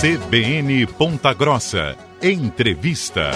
CBN Ponta Grossa. Entrevista.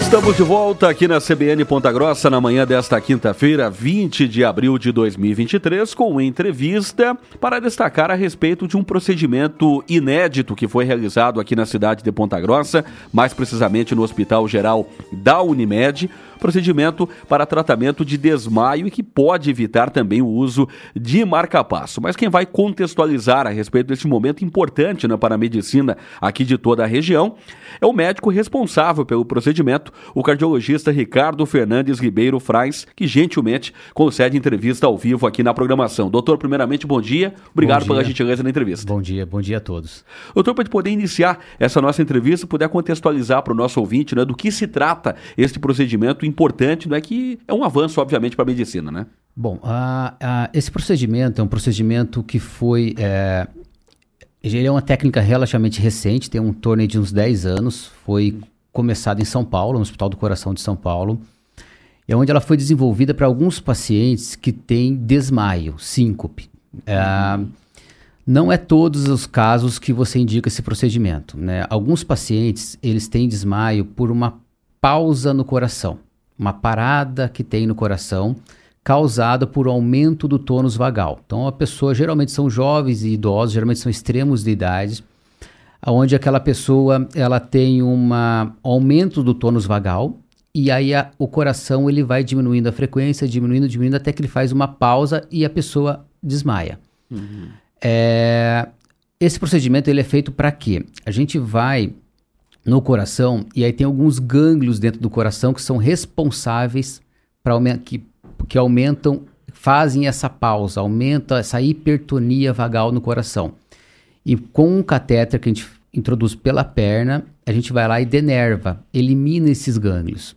Estamos de volta aqui na CBN Ponta Grossa na manhã desta quinta-feira, 20 de abril de 2023, com entrevista para destacar a respeito de um procedimento inédito que foi realizado aqui na cidade de Ponta Grossa, mais precisamente no Hospital Geral da Unimed procedimento para tratamento de desmaio e que pode evitar também o uso de marca-passo. Mas quem vai contextualizar a respeito desse momento importante né, para a medicina aqui de toda a região é o médico responsável pelo procedimento, o cardiologista Ricardo Fernandes Ribeiro Frais, que gentilmente concede entrevista ao vivo aqui na programação. Doutor, primeiramente, bom dia. Obrigado bom dia. pela gentileza na entrevista. Bom dia, bom dia a todos. Doutor, para poder iniciar essa nossa entrevista, puder contextualizar para o nosso ouvinte né, do que se trata este procedimento importante, não é que é um avanço, obviamente, para a medicina, né? Bom, esse procedimento é um procedimento que foi. É, ele é uma técnica relativamente recente, tem um torno de uns 10 anos. Foi começado em São Paulo, no Hospital do Coração de São Paulo. É onde ela foi desenvolvida para alguns pacientes que têm desmaio, síncope. Uhum. não é todos os casos que você indica esse procedimento. Né? Alguns pacientes eles têm desmaio por uma pausa no coração uma parada que tem no coração causada por aumento do tônus vagal. Então a pessoa geralmente são jovens e idosos, geralmente são extremos de idade, onde aquela pessoa ela tem um aumento do tônus vagal e aí a, o coração ele vai diminuindo a frequência, diminuindo, diminuindo até que ele faz uma pausa e a pessoa desmaia. Uhum. É, esse procedimento ele é feito para quê? A gente vai no coração, e aí tem alguns gânglios dentro do coração que são responsáveis para que, que aumentam, fazem essa pausa, aumentam essa hipertonia vagal no coração. E com um catéter que a gente introduz pela perna, a gente vai lá e denerva, elimina esses gânglios.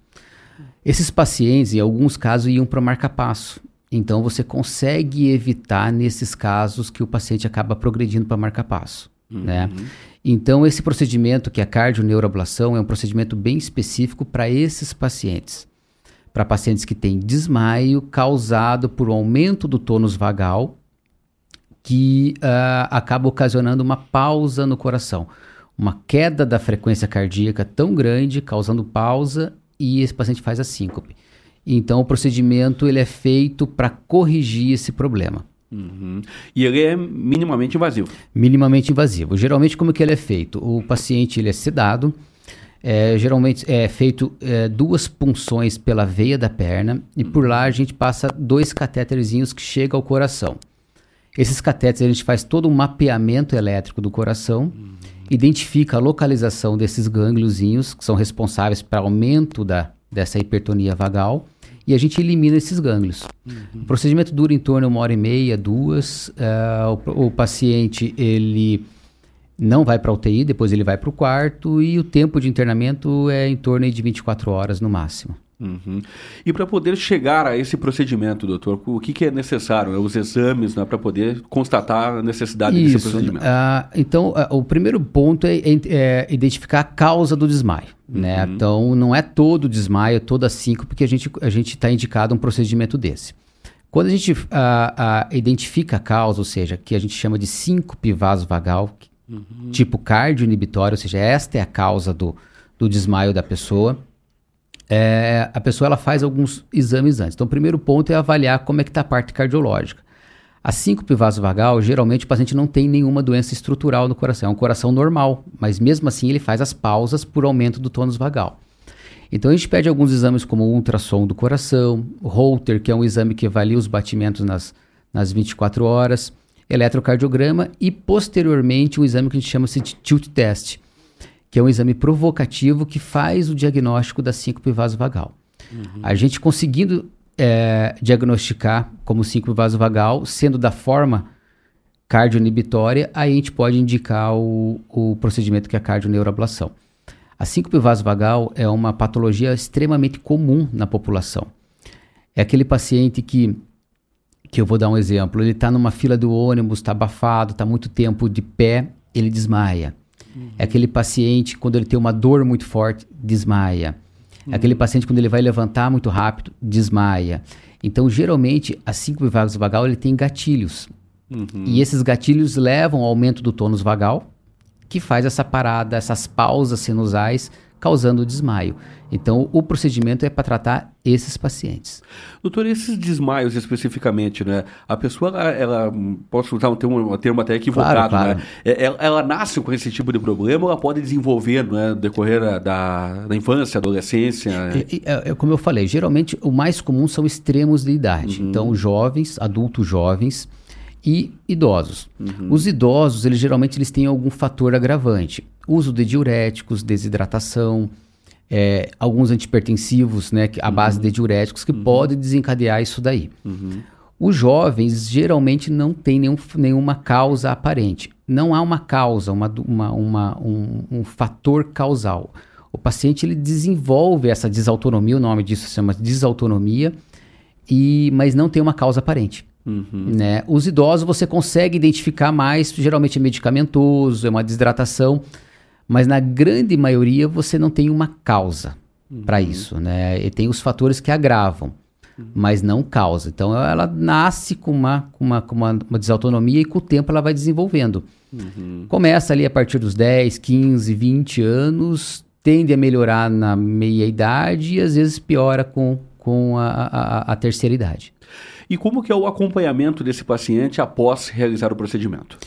Esses pacientes, em alguns casos, iam para marca-passo. Então você consegue evitar nesses casos que o paciente acaba progredindo para marca-passo. Uhum. Né? Então, esse procedimento, que é a cardioneuroablação, é um procedimento bem específico para esses pacientes. Para pacientes que têm desmaio causado por um aumento do tônus vagal, que uh, acaba ocasionando uma pausa no coração. Uma queda da frequência cardíaca tão grande, causando pausa, e esse paciente faz a síncope. Então, o procedimento ele é feito para corrigir esse problema. Uhum. E ele é minimamente invasivo? Minimamente invasivo. Geralmente, como que ele é feito? O paciente ele é sedado, é, geralmente é feito é, duas punções pela veia da perna e por lá a gente passa dois catéterzinhos que chegam ao coração. Esses catéteres a gente faz todo um mapeamento elétrico do coração, uhum. identifica a localização desses gângliozinhos que são responsáveis para aumento da, dessa hipertonia vagal e a gente elimina esses gânglios. Uhum. O procedimento dura em torno de uma hora e meia, duas. Uh, o, o, paciente ele não vai para a UTI, depois ele vai para o quarto e o tempo de internamento é em torno de 24 horas no máximo. Uhum. E para poder chegar a esse procedimento, doutor, o que, que é necessário? É os exames né, para poder constatar a necessidade Isso. desse procedimento? Uh, então, uh, o primeiro ponto é, é, é, identificar a causa do desmaio. Né? Uhum. Então, não é todo desmaio, toda síncope que a gente a está indicado um procedimento desse. Quando a gente uh, identifica a causa, ou seja, que a gente chama de síncope vasovagal, uhum. tipo cardio inibitório, ou seja, esta é a causa do, do desmaio da pessoa é, a pessoa ela faz alguns exames antes. Então, o primeiro ponto é avaliar como é que está a parte cardiológica. A síncope vasovagal, geralmente o paciente não tem nenhuma doença estrutural no coração, é um coração normal, mas mesmo assim ele faz as pausas por aumento do tônus vagal. Então a gente pede alguns exames como o ultrassom do coração, Holter, que é um exame que avalia os batimentos nas, nas 24 horas, eletrocardiograma e posteriormente um exame que a gente chama de tilt test, que é um exame provocativo que faz o diagnóstico da síncope vasovagal. Uhum. A gente conseguindo é, diagnosticar como síncope vasovagal, sendo da forma cardioinibitória, aí a gente pode indicar o, o procedimento que é a cardioneuroablação. A síncope vasovagal é uma patologia extremamente comum na população. É aquele paciente que, que eu vou dar um exemplo, ele está numa fila do ônibus, está abafado, está muito tempo de pé, ele desmaia. Uhum. É aquele paciente, quando ele tem uma dor muito forte, desmaia. Uhum. É aquele paciente, quando ele vai levantar muito rápido, desmaia. Então, geralmente, a síncope vagal ele tem gatilhos. Uhum. E esses gatilhos levam ao aumento do tônus vagal, que faz essa parada, essas pausas sinusais, causando desmaio. Então, o procedimento é para tratar esses pacientes. Doutor, esses desmaios especificamente, né? A pessoa, ela, ela posso usar um termo, um termo até equivocado, claro, claro. né? Ela, ela, nasce com esse tipo de problema ou ela pode desenvolver, né, no decorrer da, da infância, adolescência? É, é, como eu falei, geralmente o mais comum são extremos de idade. Uhum. Então, jovens, adultos jovens e idosos. Uhum. Os idosos, eles geralmente eles têm algum fator agravante. Uso de diuréticos, desidratação, é, alguns antipertensivos, né, a base uhum. de diuréticos, que uhum. pode desencadear isso daí. Uhum. Os jovens geralmente não têm nenhum, nenhuma causa aparente. Não há uma causa, uma, uma, uma um, um, fator causal. O paciente ele desenvolve essa desautonomia, o nome disso se chama desautonomia, e, mas não tem uma causa aparente. Uhum. Né? Os idosos você consegue identificar mais, geralmente é medicamentoso, é uma desidratação, mas na grande maioria você não tem uma causa uhum. para isso, né? E tem os fatores que agravam, uhum. mas não causa. Então ela nasce com uma, com uma, com uma, uma desautonomia e com o tempo ela vai desenvolvendo. Uhum. Começa ali a partir dos 10, 15, 20 anos, tende a melhorar na meia idade e às vezes piora com, com a, a, a terceira idade. E como que é o acompanhamento desse paciente após realizar o procedimento?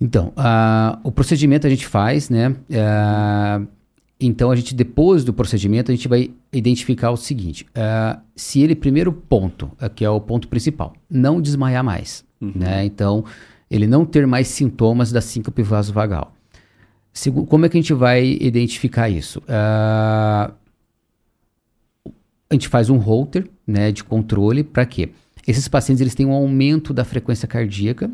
Então, uh, o procedimento a gente faz, né? Uh, então, a gente, depois do procedimento, a gente vai identificar o seguinte: uh, se ele, primeiro ponto, que é o ponto principal, não desmaiar mais, uhum. né? Então, ele não ter mais sintomas da síncope vasovagal. Segu como é que a gente vai identificar isso? a gente faz um holter, né, de controle, para quê? Esses pacientes eles têm um aumento da frequência cardíaca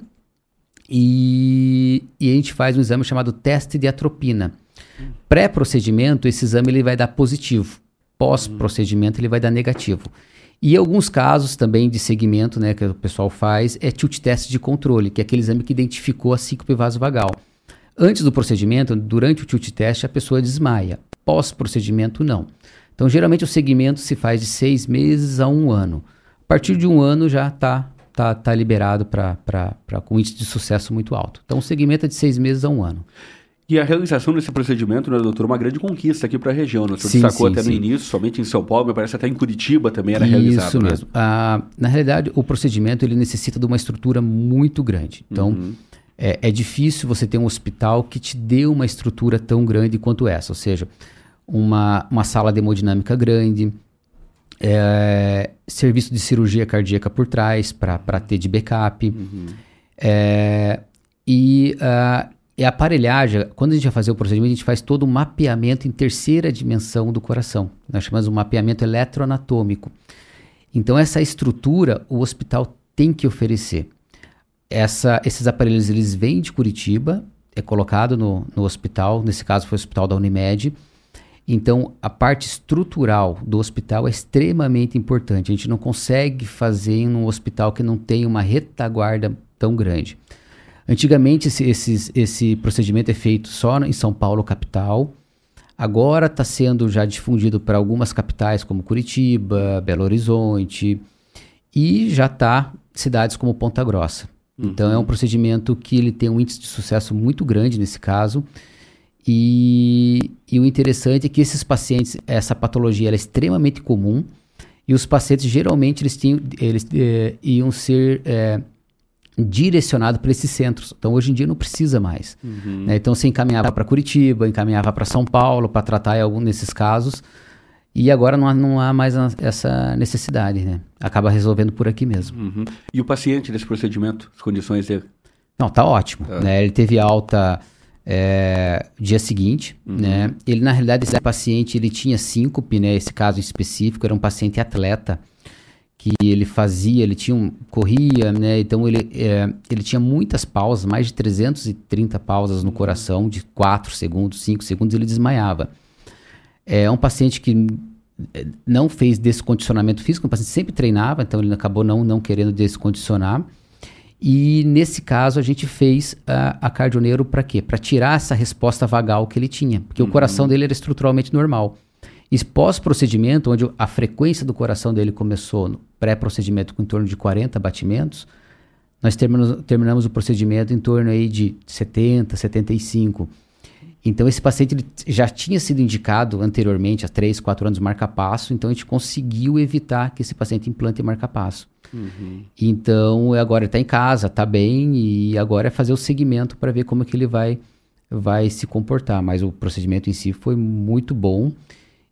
e, e a gente faz um exame chamado teste de atropina. Pré-procedimento, esse exame ele vai dar positivo. Pós-procedimento, ele vai dar negativo. E alguns casos também de segmento, né, que o pessoal faz, é tilt teste de controle, que é aquele exame que identificou a síncope vasovagal. Antes do procedimento, durante o tilt teste, a pessoa desmaia. Pós-procedimento, não. Então, geralmente o segmento se faz de seis meses a um ano. A partir de um ano já está tá, tá liberado para com índice de sucesso muito alto. Então, o segmento é de seis meses a um ano. E a realização desse procedimento, né, doutor, é uma grande conquista aqui para a região. Né? O senhor sim, destacou sim, até sim. no início, somente em São Paulo, me parece até em Curitiba também era Isso realizado. Isso né? mesmo. Né? Ah, na realidade, o procedimento ele necessita de uma estrutura muito grande. Então, uhum. é, é difícil você ter um hospital que te dê uma estrutura tão grande quanto essa. Ou seja, uma, uma sala de hemodinâmica grande, é, serviço de cirurgia cardíaca por trás para ter de backup. Uhum. É, e, uh, e a aparelhagem, quando a gente vai fazer o procedimento, a gente faz todo um mapeamento em terceira dimensão do coração. Nós chamamos de um mapeamento eletroanatômico. Então, essa estrutura o hospital tem que oferecer. Essa, esses aparelhos eles vêm de Curitiba, é colocado no, no hospital, nesse caso foi o hospital da Unimed, então, a parte estrutural do hospital é extremamente importante. A gente não consegue fazer em um hospital que não tem uma retaguarda tão grande. Antigamente, esse, esse, esse procedimento é feito só em São Paulo, capital. Agora está sendo já difundido para algumas capitais, como Curitiba, Belo Horizonte, e já está cidades como Ponta Grossa. Uhum. Então, é um procedimento que ele tem um índice de sucesso muito grande nesse caso e, e, o interessante é que esses pacientes, essa patologia é extremamente comum e os pacientes geralmente eles, tinham, eles é, iam ser é, direcionados para esses centros. Então hoje em dia não precisa mais. Uhum. Né? Então você encaminhava para Curitiba, encaminhava para São Paulo para tratar algum desses casos. E agora não há, não há mais essa necessidade, né? Acaba resolvendo por aqui mesmo. Uhum. E o paciente nesse procedimento, as condições dele? Não, tá ótimo. É. Né? Ele teve alta é, dia seguinte, uhum. né? Ele, na realidade, esse paciente, ele tinha síncope, né? Esse caso específico era um paciente atleta que ele fazia, ele tinha um, corria, né? Então, ele, é, ele tinha muitas pausas, mais de 330 pausas no coração, de 4 segundos, 5 segundos, ele desmaiava. É um paciente que é, não fez descondicionamento físico, um paciente sempre treinava, então ele acabou não, não querendo descondicionar. E nesse caso a gente fez a, a cardioneiro para quê? Para tirar essa resposta vagal que ele tinha, porque uhum. o coração dele era estruturalmente normal. E pós-procedimento, onde a frequência do coração dele começou no pré-procedimento com em torno de 40 batimentos, nós terminamos, terminamos o procedimento em torno aí de 70, 75. Então, esse paciente já tinha sido indicado anteriormente, há 3, 4 anos, marca-passo, então a gente conseguiu evitar que esse paciente implante marca-passo. Uhum. Então, agora ele está em casa, está bem, e agora é fazer o segmento para ver como é que ele vai, vai se comportar. Mas o procedimento em si foi muito bom.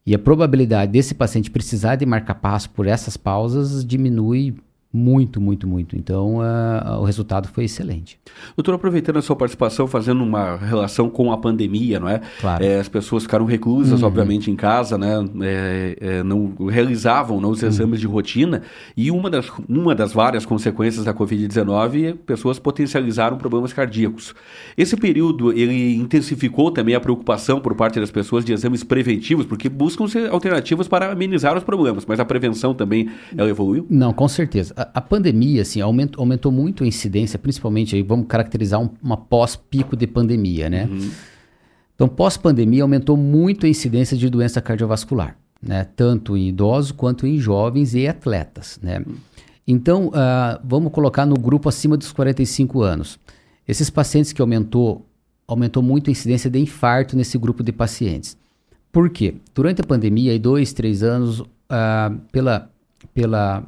E a probabilidade desse paciente precisar de marca-passo por essas pausas diminui muito, muito, muito. Então, uh, o resultado foi excelente. Doutor, aproveitando a sua participação, fazendo uma relação com a pandemia, não é? Claro. É, as pessoas ficaram reclusas, uhum. obviamente, em casa, né? É, é, não realizavam não, os uhum. exames uhum. de rotina. E uma das, uma das várias consequências da Covid-19 é pessoas potencializaram problemas cardíacos. Esse período, ele intensificou também a preocupação por parte das pessoas de exames preventivos, porque buscam alternativas para amenizar os problemas. Mas a prevenção também, ela evoluiu? Não, com certeza a, pandemia, assim, aumentou, aumentou muito a incidência, principalmente aí, vamos caracterizar um, uma pós-pico de pandemia, né? Uhum. Então, pós-pandemia, aumentou muito a incidência de doença cardiovascular, né? Tanto em idosos quanto em jovens e atletas, né? Uhum. Então, uh, vamos colocar no grupo acima dos 45 anos. Esses pacientes que aumentou, aumentou muito a incidência de infarto nesse grupo de pacientes. Por quê? Durante a pandemia, aí dois, três anos, uh, pela, pela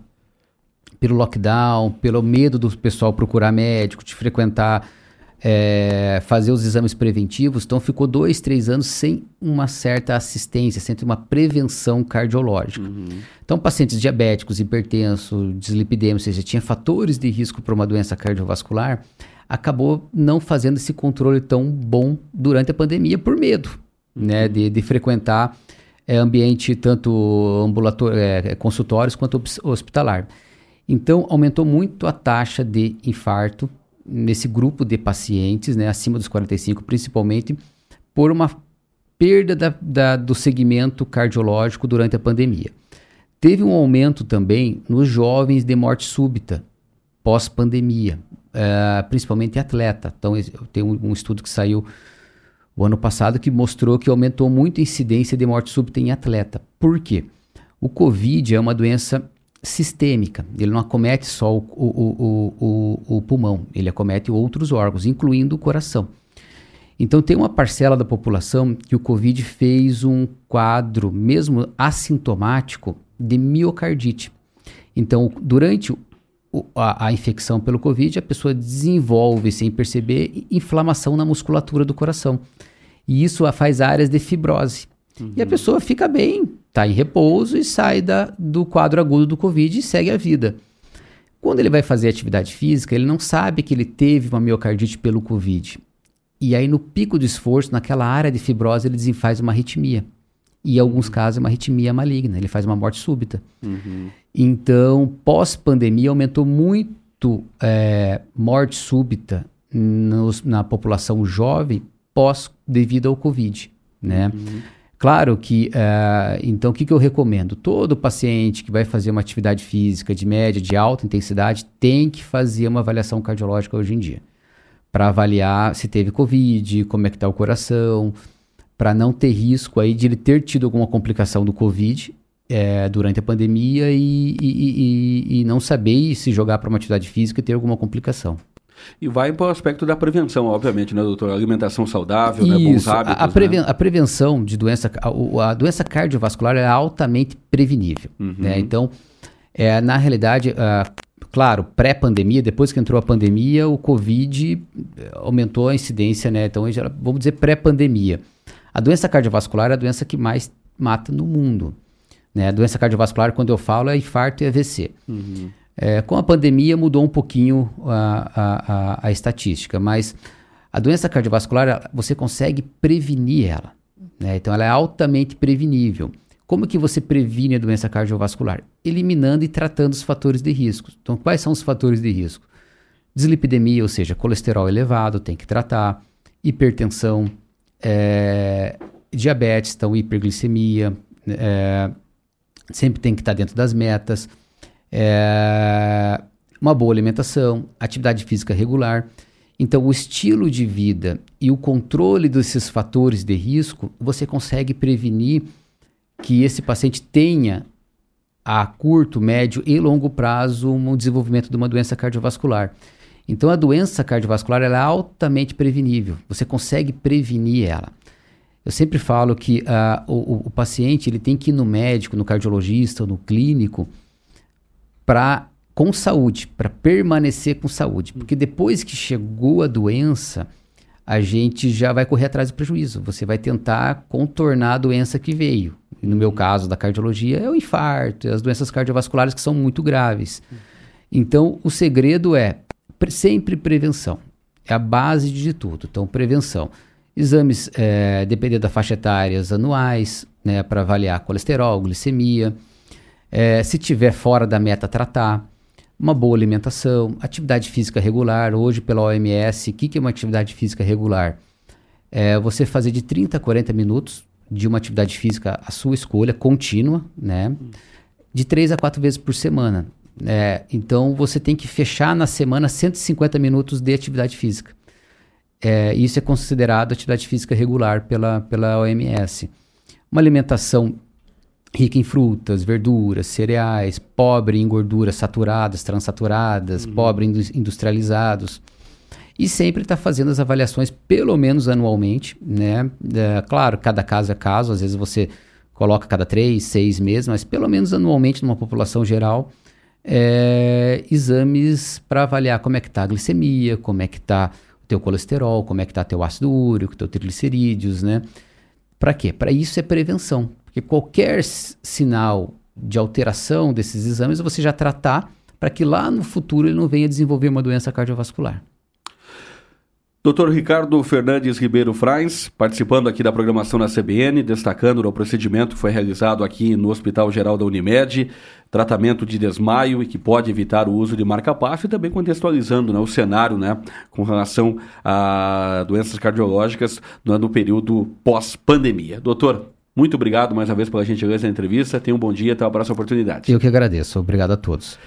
pelo lockdown, pelo medo do pessoal procurar médico, de frequentar, é, fazer os exames preventivos, então ficou dois, três anos sem uma certa assistência, sem uma prevenção cardiológica. Uhum. Então, pacientes diabéticos, hipertensos, dislipidemia, ou seja, tinha fatores de risco para uma doença cardiovascular, acabou não fazendo esse controle tão bom durante a pandemia por medo, uhum. né, de, de frequentar é, ambiente tanto ambulatório, é, consultórios quanto hospitalar. Então, aumentou muito a taxa de infarto nesse grupo de pacientes, né, acima dos 45, principalmente por uma perda da, da, do segmento cardiológico durante a pandemia. Teve um aumento também nos jovens de morte súbita pós-pandemia, uh, principalmente atleta. Então, tem um, um, estudo que saiu o ano passado que mostrou que aumentou muito a incidência de morte súbita em atleta. Por quê? O Covid é uma doença sistêmica. Ele não acomete só o, o, o, o, pulmão, ele acomete outros órgãos, incluindo o coração. Então, tem uma parcela da população que o Covid fez um quadro, mesmo assintomático, de miocardite. Então, durante a, a, infecção pelo Covid, a pessoa desenvolve, sem perceber, inflamação na musculatura do coração. E isso faz áreas de fibrose. Uhum. E a pessoa fica bem, está em repouso e sai da, do quadro agudo do Covid e segue a vida. Quando ele vai fazer atividade física, ele não sabe que ele teve uma miocardite pelo Covid. E aí, no pico do esforço, naquela área de fibrose, ele faz uma arritmia. E em alguns casos, é uma arritmia maligna, ele faz uma morte súbita. Uhum. Então, pós-pandemia, aumentou muito é, morte súbita nos, na população jovem pós devido ao Covid, né? Uhum. Claro que, uh, então, o que, que eu recomendo? Todo paciente que vai fazer uma atividade física de média, de alta intensidade, tem que fazer uma avaliação cardiológica hoje em dia. Para avaliar se teve Covid, como é que está o coração, para não ter risco aí de ele ter tido alguma complicação do Covid é, durante a pandemia e, e, e, e não saber se jogar para uma atividade física e ter alguma complicação. E vai para o aspecto da prevenção, obviamente, né, doutor? Alimentação saudável, né, bons hábitos. A, a, preven né? a, prevenção de doença, a, a, doença cardiovascular é altamente prevenível. Uhum. Né? Então, é, na realidade, uh, claro, pré-pandemia, depois que entrou a pandemia, o Covid eh, aumentou a incidência, né? Então, vamos dizer pré-pandemia. A doença cardiovascular é a doença que mais mata no mundo. Né? A doença cardiovascular, quando eu falo, é infarto e AVC. Uhum. É, com a pandemia mudou um pouquinho a, a, a, a, estatística, mas a doença cardiovascular você consegue prevenir ela. Né? Então ela é altamente prevenível. Como que você previne a doença cardiovascular? Eliminando e tratando os fatores de risco. Então quais são os fatores de risco? Dislipidemia, ou seja, colesterol elevado, tem que tratar. Hipertensão, é, diabetes, então hiperglicemia, é, sempre tem que estar dentro das metas é, uma boa alimentação, atividade física regular. Então, o estilo de vida e o controle desses fatores de risco, você consegue prevenir que esse paciente tenha a curto, médio e longo prazo um desenvolvimento de uma doença cardiovascular. Então a doença cardiovascular é altamente prevenível. Você consegue prevenir ela. Eu sempre falo que uh, o, o, paciente ele tem que ir no médico, no cardiologista, no clínico, para com saúde, para permanecer com saúde. Porque depois que chegou a doença, a gente já vai correr atrás do prejuízo. Você vai tentar contornar a doença que veio. E no meu caso, da cardiologia, é o infarto, é as doenças cardiovasculares que são muito graves. Então, o segredo é sempre prevenção. É a base de tudo. Então, prevenção. Exames, é, dependendo da faixa etária, anuais, né, para avaliar colesterol, glicemia. É, se tiver fora da meta, tratar. Uma boa alimentação, atividade física regular. Hoje, pela OMS, o que, é uma atividade física regular? É você fazer de 30 a 40 minutos de uma atividade física à sua escolha, contínua, né? De 3 a 4 vezes por semana. É, então você tem que fechar na semana 150 minutos de atividade física. É, isso é considerado atividade física regular pela, pela OMS. Uma alimentação rica em frutas, verduras, cereais, pobre em gorduras saturadas, transaturadas, uhum. pobre em industrializados. E sempre está fazendo as avaliações, pelo menos anualmente, né? É, claro, cada caso é caso, às vezes você coloca cada três, seis meses, mas pelo menos anualmente numa população geral, é, exames para avaliar como é que está a glicemia, como é que está o teu colesterol, como é que está teu ácido úrico, teu triglicerídeos, né? Para quê? Para isso é prevenção. Porque qualquer sinal de alteração desses exames você já tratar para que lá no futuro ele não venha desenvolver uma doença cardiovascular. Dr. Ricardo Fernandes Ribeiro Frains, participando aqui da programação na CBN, destacando o procedimento que foi realizado aqui no Hospital Geral da Unimed, tratamento de desmaio e que pode evitar o uso de marca-passo e também contextualizando né, o cenário né, com relação a doenças cardiológicas no período pós-pandemia. Doutor, muito obrigado mais uma vez pela gentileza da entrevista. Tenha um bom dia, até a próxima oportunidade. Eu que agradeço. Obrigado a todos.